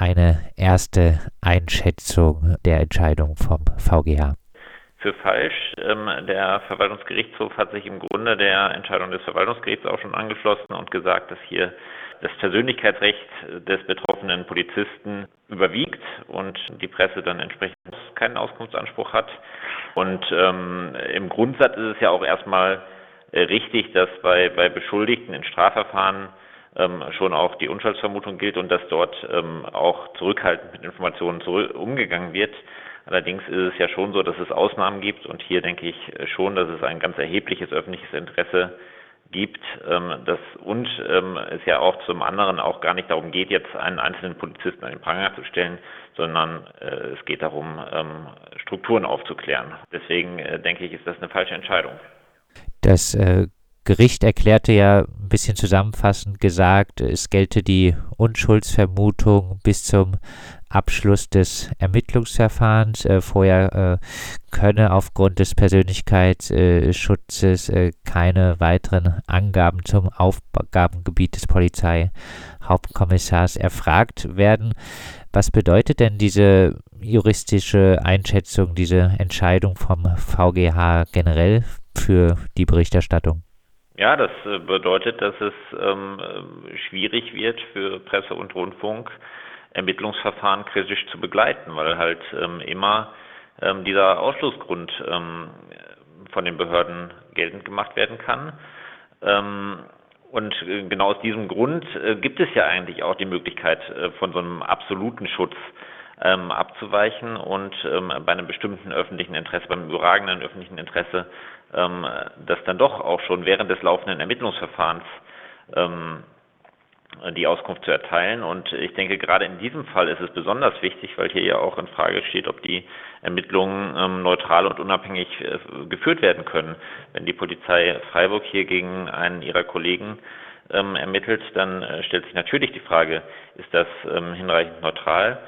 eine erste Einschätzung der Entscheidung vom VGH? Für falsch. Ähm, der Verwaltungsgerichtshof hat sich im Grunde der Entscheidung des Verwaltungsgerichts auch schon angeschlossen und gesagt, dass hier das Persönlichkeitsrecht des betroffenen Polizisten überwiegt und die Presse dann entsprechend keinen Auskunftsanspruch hat. Und ähm, im Grundsatz ist es ja auch erstmal äh, richtig, dass bei, bei Beschuldigten in Strafverfahren schon auch die Unschuldsvermutung gilt und dass dort ähm, auch zurückhaltend mit Informationen umgegangen wird. Allerdings ist es ja schon so, dass es Ausnahmen gibt und hier denke ich schon, dass es ein ganz erhebliches öffentliches Interesse gibt. Ähm, das und ähm, es ja auch zum anderen auch gar nicht darum geht, jetzt einen einzelnen Polizisten an den Pranger zu stellen, sondern äh, es geht darum, ähm, Strukturen aufzuklären. Deswegen äh, denke ich, ist das eine falsche Entscheidung. Das äh, Gericht erklärte ja ein bisschen zusammenfassend gesagt, es gelte die Unschuldsvermutung bis zum Abschluss des Ermittlungsverfahrens. Äh, vorher äh, könne aufgrund des Persönlichkeitsschutzes äh, keine weiteren Angaben zum Aufgabengebiet des Polizeihauptkommissars erfragt werden. Was bedeutet denn diese juristische Einschätzung, diese Entscheidung vom VGH generell für die Berichterstattung? Ja, das äh, bedeutet, dass es ähm, schwierig wird für Presse und Rundfunk, Ermittlungsverfahren kritisch zu begleiten, weil halt ähm, immer ähm, dieser Ausschlussgrund ähm, von den Behörden geltend gemacht werden kann. Ähm, und äh, genau aus diesem Grund äh, gibt es ja eigentlich auch die Möglichkeit, äh, von so einem absoluten Schutz ähm, abzuweichen und ähm, bei einem bestimmten öffentlichen Interesse, beim überragenden öffentlichen Interesse ähm, das dann doch auch schon während des laufenden Ermittlungsverfahrens ähm, die Auskunft zu erteilen. Und ich denke, gerade in diesem Fall ist es besonders wichtig, weil hier ja auch in Frage steht, ob die Ermittlungen ähm, neutral und unabhängig äh, geführt werden können. Wenn die Polizei Freiburg hier gegen einen ihrer Kollegen ähm, ermittelt, dann äh, stellt sich natürlich die Frage, ist das hinreichend neutral?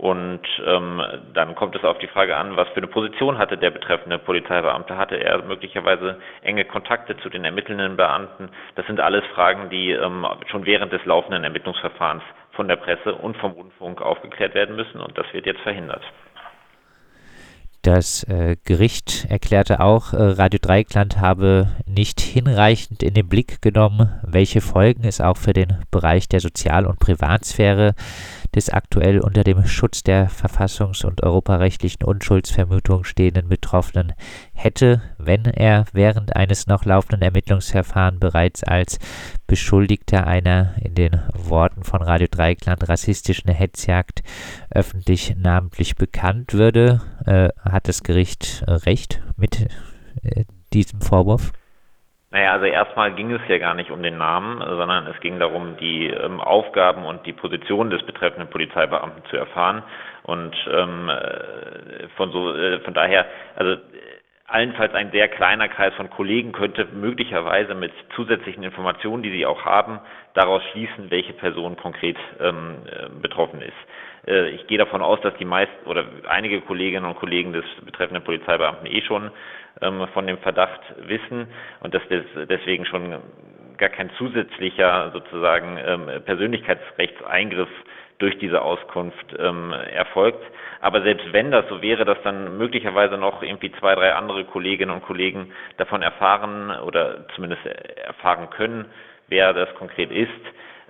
Und ähm, dann kommt es auf die Frage an, was für eine Position hatte der betreffende Polizeibeamte? Hatte er möglicherweise enge Kontakte zu den ermittelnden Beamten? Das sind alles Fragen, die ähm, schon während des laufenden Ermittlungsverfahrens von der Presse und vom Rundfunk aufgeklärt werden müssen und das wird jetzt verhindert. Das äh, Gericht erklärte auch, äh, Radio Dreikland habe nicht hinreichend in den Blick genommen, welche Folgen es auch für den Bereich der Sozial- und Privatsphäre des aktuell unter dem Schutz der verfassungs- und europarechtlichen Unschuldsvermutung stehenden Betroffenen hätte, wenn er während eines noch laufenden Ermittlungsverfahrens bereits als Beschuldigter einer in den Worten von Radio Dreikland rassistischen Hetzjagd öffentlich namentlich bekannt würde. Äh, hat das Gericht recht mit äh, diesem Vorwurf? Naja, also erstmal ging es ja gar nicht um den Namen, sondern es ging darum, die ähm, Aufgaben und die Position des betreffenden Polizeibeamten zu erfahren. Und ähm, äh, von so äh, von daher, also allenfalls ein sehr kleiner Kreis von Kollegen könnte möglicherweise mit zusätzlichen Informationen, die sie auch haben, daraus schließen, welche Person konkret ähm, äh, betroffen ist. Äh, ich gehe davon aus, dass die meisten oder einige Kolleginnen und Kollegen des betreffenden Polizeibeamten eh schon ähm, von dem Verdacht wissen und dass das deswegen schon gar kein zusätzlicher sozusagen ähm, Persönlichkeitsrechtseingriff durch diese Auskunft ähm, erfolgt. Aber selbst wenn das so wäre, dass dann möglicherweise noch irgendwie zwei, drei andere Kolleginnen und Kollegen davon erfahren oder zumindest erfahren können, wer das konkret ist,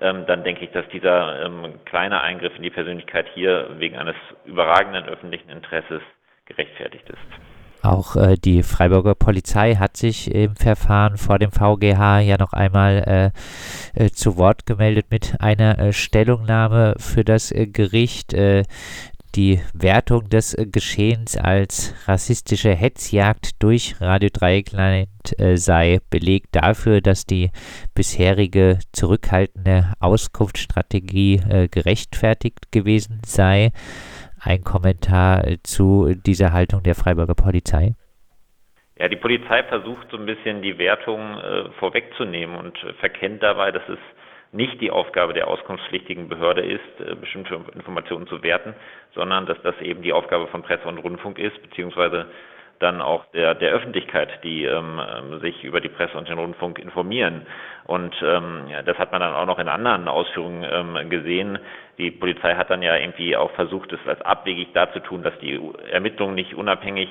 ähm, dann denke ich, dass dieser ähm, kleine Eingriff in die Persönlichkeit hier wegen eines überragenden öffentlichen Interesses gerechtfertigt ist. Auch äh, die Freiburger Polizei hat sich im Verfahren vor dem VGH ja noch einmal äh, äh, zu Wort gemeldet mit einer äh, Stellungnahme für das äh, Gericht. Äh, die Wertung des Geschehens als rassistische Hetzjagd durch Radio Dreieckland sei Beleg dafür, dass die bisherige zurückhaltende Auskunftsstrategie gerechtfertigt gewesen sei ein Kommentar zu dieser Haltung der Freiburger Polizei? Ja, die Polizei versucht so ein bisschen die Wertung äh, vorwegzunehmen und verkennt dabei, dass es nicht die Aufgabe der auskunftspflichtigen Behörde ist, äh, bestimmte Informationen zu werten, sondern dass das eben die Aufgabe von Presse und Rundfunk ist, beziehungsweise dann auch der, der Öffentlichkeit, die ähm, sich über die Presse und den Rundfunk informieren. Und ähm, ja, das hat man dann auch noch in anderen Ausführungen ähm, gesehen. Die Polizei hat dann ja irgendwie auch versucht, es als abwegig darzutun, dass die Ermittlungen nicht unabhängig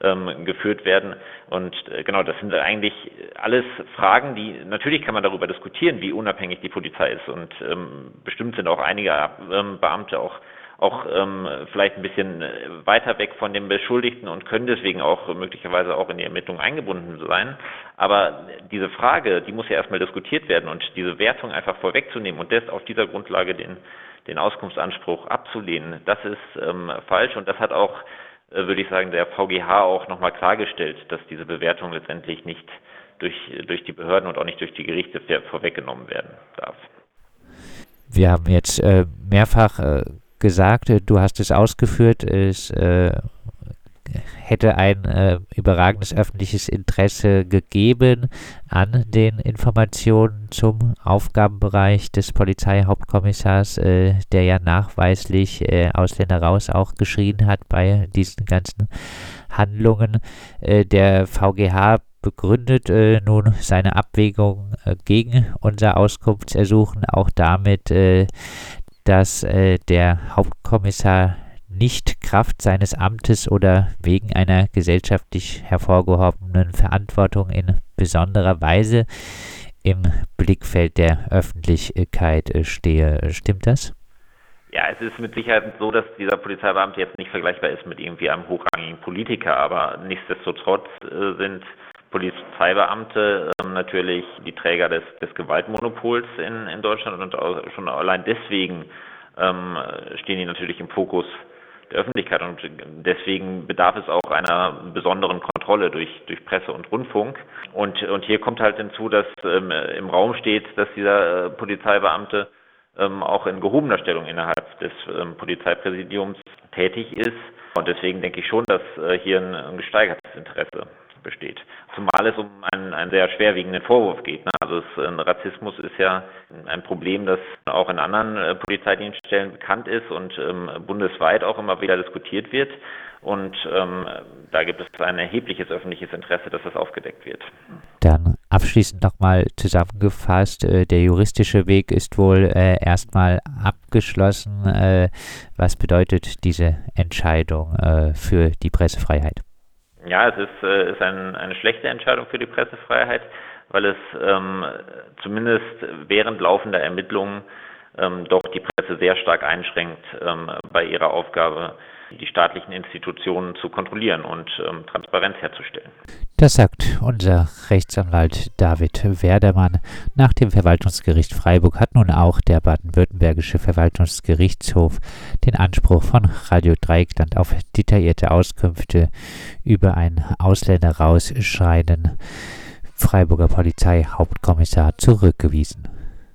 ähm, geführt werden. Und äh, genau, das sind eigentlich alles Fragen, die natürlich kann man darüber diskutieren, wie unabhängig die Polizei ist. Und ähm, bestimmt sind auch einige ähm, Beamte auch auch ähm, vielleicht ein bisschen äh, weiter weg von dem Beschuldigten und können deswegen auch möglicherweise auch in die Ermittlungen eingebunden sein. Aber diese Frage, die muss ja erstmal diskutiert werden und diese Wertung einfach vorwegzunehmen und das auf dieser Grundlage den, den Auskunftsanspruch abzulehnen, das ist ähm, falsch und das hat auch, äh, würde ich sagen, der VGH auch nochmal klargestellt, dass diese Bewertung letztendlich nicht durch, durch die Behörden und auch nicht durch die Gerichte vorweggenommen werden darf. Wir haben jetzt äh, mehrfach äh, gesagt, äh, du hast es ausgeführt, es äh, hätte ein äh, überragendes öffentliches Interesse gegeben an den Informationen zum Aufgabenbereich des Polizeihauptkommissars, äh, der ja nachweislich äh, Ausländer raus auch geschrien hat bei diesen ganzen Handlungen. Äh, der VGH begründet äh, nun seine Abwägung gegen unser Auskunftsersuchen auch damit, dass äh, der Hauptkommissar nicht Kraft seines Amtes oder wegen einer gesellschaftlich hervorgehobenen Verantwortung in besonderer Weise im Blickfeld der Öffentlichkeit äh, stehe. Stimmt das? Ja, es ist mit Sicherheit so, dass dieser Polizeibeamte jetzt nicht vergleichbar ist mit irgendwie einem hochrangigen Politiker, aber nichtsdestotrotz äh, sind Polizeibeamte ähm, natürlich die Träger des, des Gewaltmonopols in, in Deutschland und auch schon allein deswegen ähm, stehen die natürlich im Fokus der Öffentlichkeit und deswegen bedarf es auch einer besonderen Kontrolle durch, durch Presse und Rundfunk. Und, und hier kommt halt hinzu, dass ähm, im Raum steht, dass dieser äh, Polizeibeamte ähm, auch in gehobener Stellung innerhalb des ähm, Polizeipräsidiums tätig ist. Und deswegen denke ich schon, dass äh, hier ein, ein gesteigertes Interesse besteht. Zumal es um einen, einen sehr schwerwiegenden Vorwurf geht. Ne? Also es, äh, Rassismus ist ja ein Problem, das auch in anderen äh, Polizeidienststellen bekannt ist und ähm, bundesweit auch immer wieder diskutiert wird. Und ähm, da gibt es ein erhebliches öffentliches Interesse, dass das aufgedeckt wird. Dann abschließend nochmal zusammengefasst, äh, der juristische Weg ist wohl äh, erstmal abgeschlossen. Äh, was bedeutet diese Entscheidung äh, für die Pressefreiheit? Ja, es ist, äh, ist ein, eine schlechte Entscheidung für die Pressefreiheit, weil es ähm, zumindest während laufender Ermittlungen ähm, doch die Presse sehr stark einschränkt ähm, bei ihrer Aufgabe, die staatlichen Institutionen zu kontrollieren und ähm, Transparenz herzustellen. Das sagt unser Rechtsanwalt David Werdermann. Nach dem Verwaltungsgericht Freiburg hat nun auch der baden-württembergische Verwaltungsgerichtshof den Anspruch von Radio Dreieckland auf detaillierte Auskünfte über ein Ausländer rausschreien Freiburger Polizeihauptkommissar zurückgewiesen.